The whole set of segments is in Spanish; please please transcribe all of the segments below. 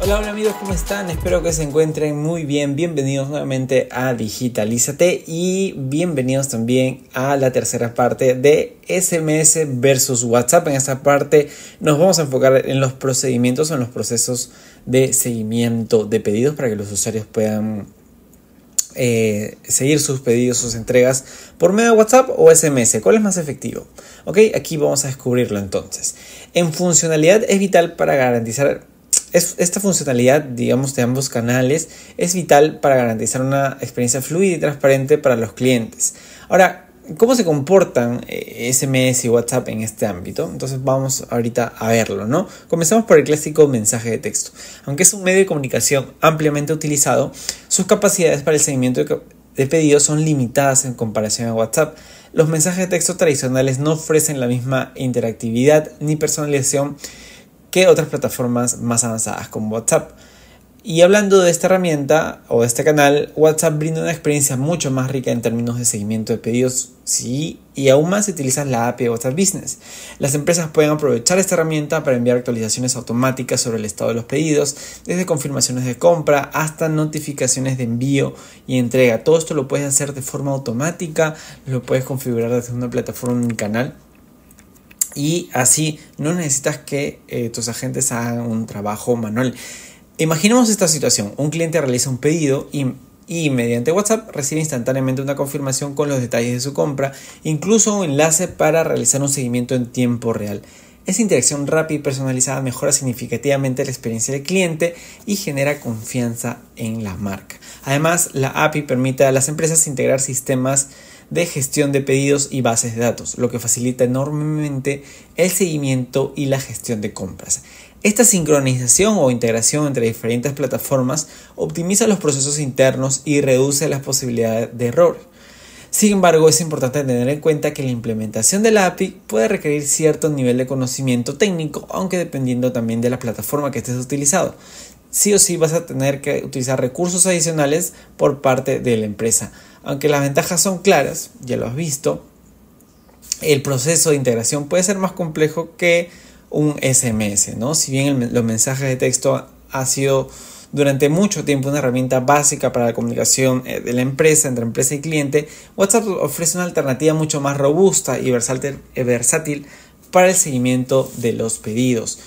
Hola, hola amigos, ¿cómo están? Espero que se encuentren muy bien. Bienvenidos nuevamente a Digitalízate y bienvenidos también a la tercera parte de SMS versus WhatsApp. En esta parte nos vamos a enfocar en los procedimientos o en los procesos de seguimiento de pedidos para que los usuarios puedan eh, seguir sus pedidos, sus entregas por medio de WhatsApp o SMS. ¿Cuál es más efectivo? Ok, aquí vamos a descubrirlo entonces. En funcionalidad es vital para garantizar esta funcionalidad, digamos, de ambos canales es vital para garantizar una experiencia fluida y transparente para los clientes. Ahora, ¿cómo se comportan SMS eh, y WhatsApp en este ámbito? Entonces vamos ahorita a verlo, ¿no? Comenzamos por el clásico mensaje de texto. Aunque es un medio de comunicación ampliamente utilizado, sus capacidades para el seguimiento de pedidos son limitadas en comparación a WhatsApp. Los mensajes de texto tradicionales no ofrecen la misma interactividad ni personalización que otras plataformas más avanzadas como WhatsApp. Y hablando de esta herramienta o de este canal, WhatsApp brinda una experiencia mucho más rica en términos de seguimiento de pedidos, sí, y aún más si utilizas la API de WhatsApp Business. Las empresas pueden aprovechar esta herramienta para enviar actualizaciones automáticas sobre el estado de los pedidos, desde confirmaciones de compra hasta notificaciones de envío y entrega. Todo esto lo puedes hacer de forma automática, lo puedes configurar desde una plataforma en canal y así no necesitas que eh, tus agentes hagan un trabajo manual. Imaginemos esta situación, un cliente realiza un pedido y, y, mediante WhatsApp recibe instantáneamente una confirmación con los detalles de su compra, incluso un enlace para realizar un seguimiento en tiempo real. Esa interacción rápida y personalizada mejora significativamente la experiencia del cliente y genera confianza en la marca. Además, la API permite a las empresas integrar sistemas de gestión de pedidos y bases de datos, lo que facilita enormemente el seguimiento y la gestión de compras. Esta sincronización o integración entre diferentes plataformas optimiza los procesos internos y reduce las posibilidades de error. Sin embargo, es importante tener en cuenta que la implementación de la API puede requerir cierto nivel de conocimiento técnico, aunque dependiendo también de la plataforma que estés utilizando. Sí o sí vas a tener que utilizar recursos adicionales por parte de la empresa. Aunque las ventajas son claras, ya lo has visto, el proceso de integración puede ser más complejo que un SMS, ¿no? Si bien los mensajes de texto ha sido durante mucho tiempo una herramienta básica para la comunicación eh, de la empresa entre empresa y cliente, WhatsApp ofrece una alternativa mucho más robusta y versátil para el seguimiento de los pedidos.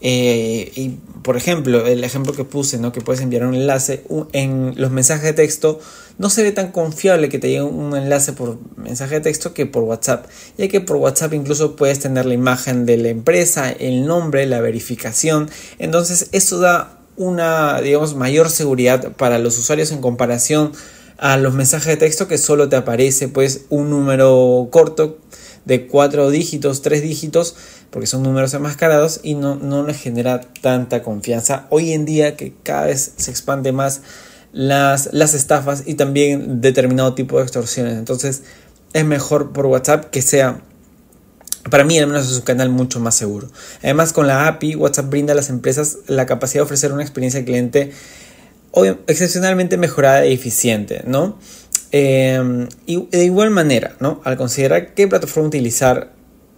Eh, y por ejemplo, el ejemplo que puse, ¿no? que puedes enviar un enlace en los mensajes de texto, no se ve tan confiable que te llegue un enlace por mensaje de texto que por WhatsApp, ya que por WhatsApp incluso puedes tener la imagen de la empresa, el nombre, la verificación, entonces esto da una, digamos, mayor seguridad para los usuarios en comparación a los mensajes de texto que solo te aparece pues un número corto de cuatro dígitos, tres dígitos, porque son números enmascarados y no, no les genera tanta confianza. Hoy en día que cada vez se expande más las, las estafas y también determinado tipo de extorsiones. Entonces es mejor por WhatsApp que sea para mí, al menos es un canal mucho más seguro. Además, con la API, WhatsApp brinda a las empresas la capacidad de ofrecer una experiencia al cliente excepcionalmente mejorada y eficiente, ¿no? Em, y de igual manera. Al considerar qué plataforma utilizar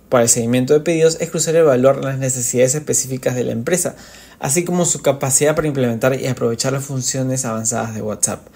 para el seguimiento de pedidos, es crucial evaluar las necesidades específicas de la empresa, así como su capacidad para implementar y aprovechar las funciones avanzadas de WhatsApp.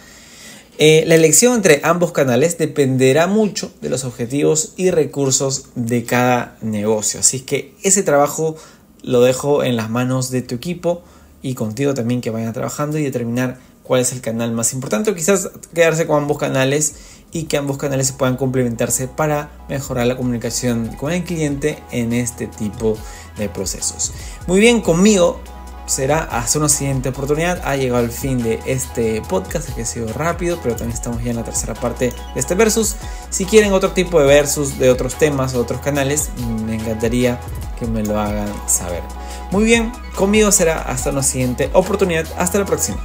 Eh, la elección entre ambos canales dependerá mucho de los objetivos y recursos de cada negocio, así que ese trabajo lo dejo en las manos de tu equipo y contigo también que vayan trabajando y determinar cuál es el canal más importante o quizás quedarse con ambos canales y que ambos canales se puedan complementarse para mejorar la comunicación con el cliente en este tipo de procesos. Muy bien, conmigo será hasta una siguiente oportunidad. Ha llegado el fin de este podcast que ha sido rápido, pero también estamos ya en la tercera parte de este versus. Si quieren otro tipo de versus de otros temas o otros canales, me encantaría que me lo hagan saber. Muy bien, conmigo será hasta una siguiente oportunidad. Hasta la próxima.